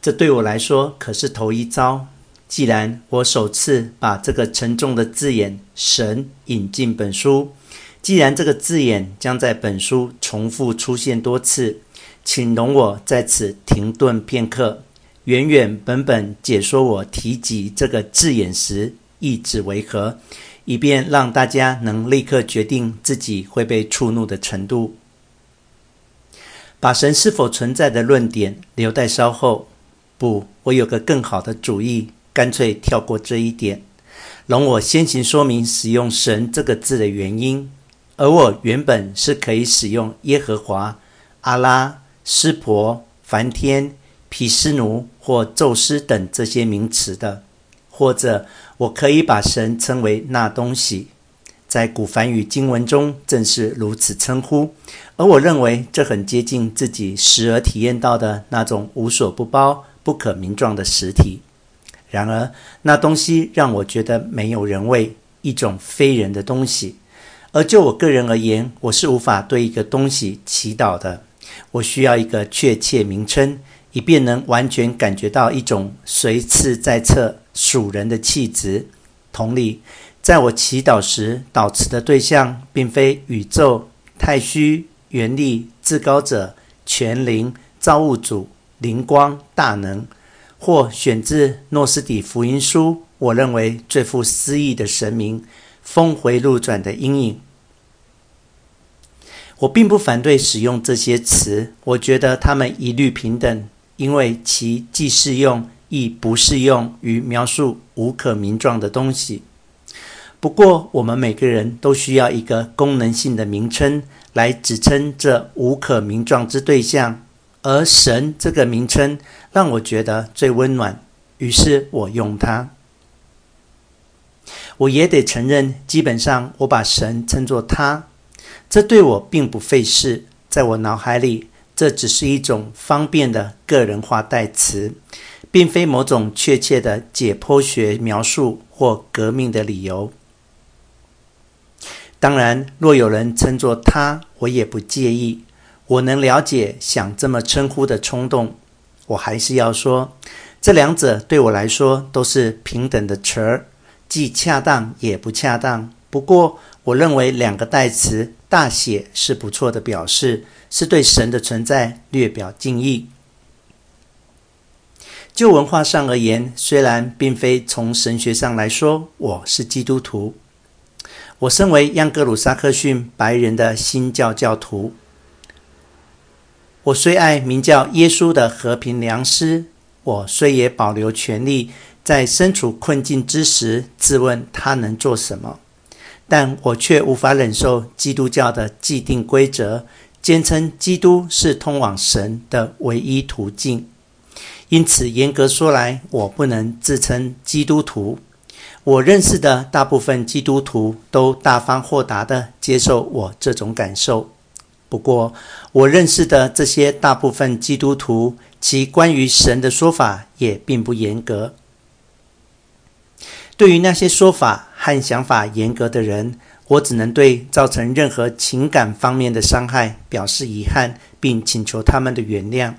这对我来说可是头一遭。既然我首次把这个沉重的字眼“神”引进本书，既然这个字眼将在本书重复出现多次，请容我在此停顿片刻，原原本本解说我提及这个字眼时意指为何，以便让大家能立刻决定自己会被触怒的程度。把神是否存在的论点留待稍后。不，我有个更好的主意。干脆跳过这一点，容我先行说明使用“神”这个字的原因。而我原本是可以使用耶和华、阿拉、湿婆、梵天、毗湿奴或宙斯等这些名词的，或者我可以把神称为那东西，在古梵语经文中正是如此称呼。而我认为这很接近自己时而体验到的那种无所不包、不可名状的实体。然而，那东西让我觉得没有人味，一种非人的东西。而就我个人而言，我是无法对一个东西祈祷的。我需要一个确切名称，以便能完全感觉到一种随次在侧属人的气质。同理，在我祈祷时，祷词的对象并非宇宙、太虚、原力、至高者、全灵、造物主、灵光、大能。或选自《诺斯底福音书》，我认为最富诗意的神明，峰回路转的阴影。我并不反对使用这些词，我觉得它们一律平等，因为其既适用亦不适用于描述无可名状的东西。不过，我们每个人都需要一个功能性的名称来指称这无可名状之对象。而神这个名称让我觉得最温暖，于是我用它。我也得承认，基本上我把神称作他，这对我并不费事。在我脑海里，这只是一种方便的个人化代词，并非某种确切的解剖学描述或革命的理由。当然，若有人称作他，我也不介意。我能了解想这么称呼的冲动，我还是要说，这两者对我来说都是平等的词儿，既恰当也不恰当。不过，我认为两个代词大写是不错的表示，是对神的存在略表敬意。就文化上而言，虽然并非从神学上来说，我是基督徒，我身为央格鲁撒克逊白人的新教教徒。我虽爱名叫耶稣的和平良师，我虽也保留权利，在身处困境之时自问他能做什么，但我却无法忍受基督教的既定规则，坚称基督是通往神的唯一途径。因此，严格说来，我不能自称基督徒。我认识的大部分基督徒都大方豁达地接受我这种感受。不过，我认识的这些大部分基督徒，其关于神的说法也并不严格。对于那些说法和想法严格的人，我只能对造成任何情感方面的伤害表示遗憾，并请求他们的原谅。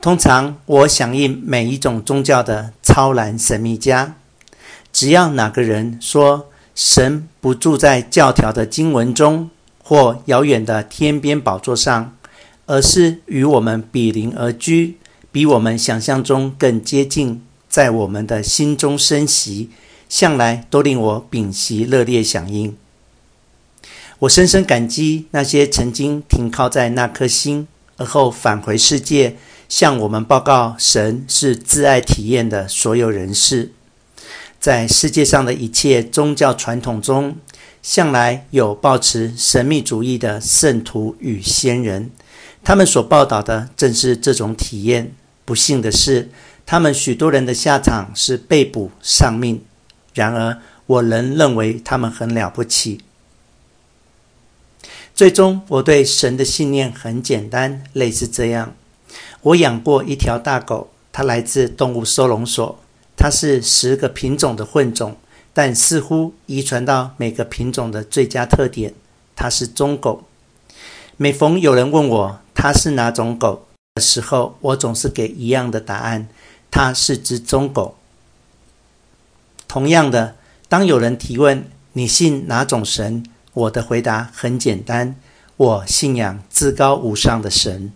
通常，我响应每一种宗教的超然神秘家，只要哪个人说神不住在教条的经文中，或遥远的天边宝座上，而是与我们比邻而居，比我们想象中更接近，在我们的心中升息，向来都令我屏息热烈响应。我深深感激那些曾经停靠在那颗星，而后返回世界，向我们报告神是自爱体验的所有人士。在世界上的一切宗教传统中，向来有抱持神秘主义的圣徒与先人，他们所报道的正是这种体验。不幸的是，他们许多人的下场是被捕、丧命。然而，我仍认为他们很了不起。最终，我对神的信念很简单，类似这样：我养过一条大狗，它来自动物收容所，它是十个品种的混种。但似乎遗传到每个品种的最佳特点，它是忠狗。每逢有人问我它是哪种狗，的时候，我总是给一样的答案：它是只忠狗。同样的，当有人提问你信哪种神，我的回答很简单：我信仰至高无上的神。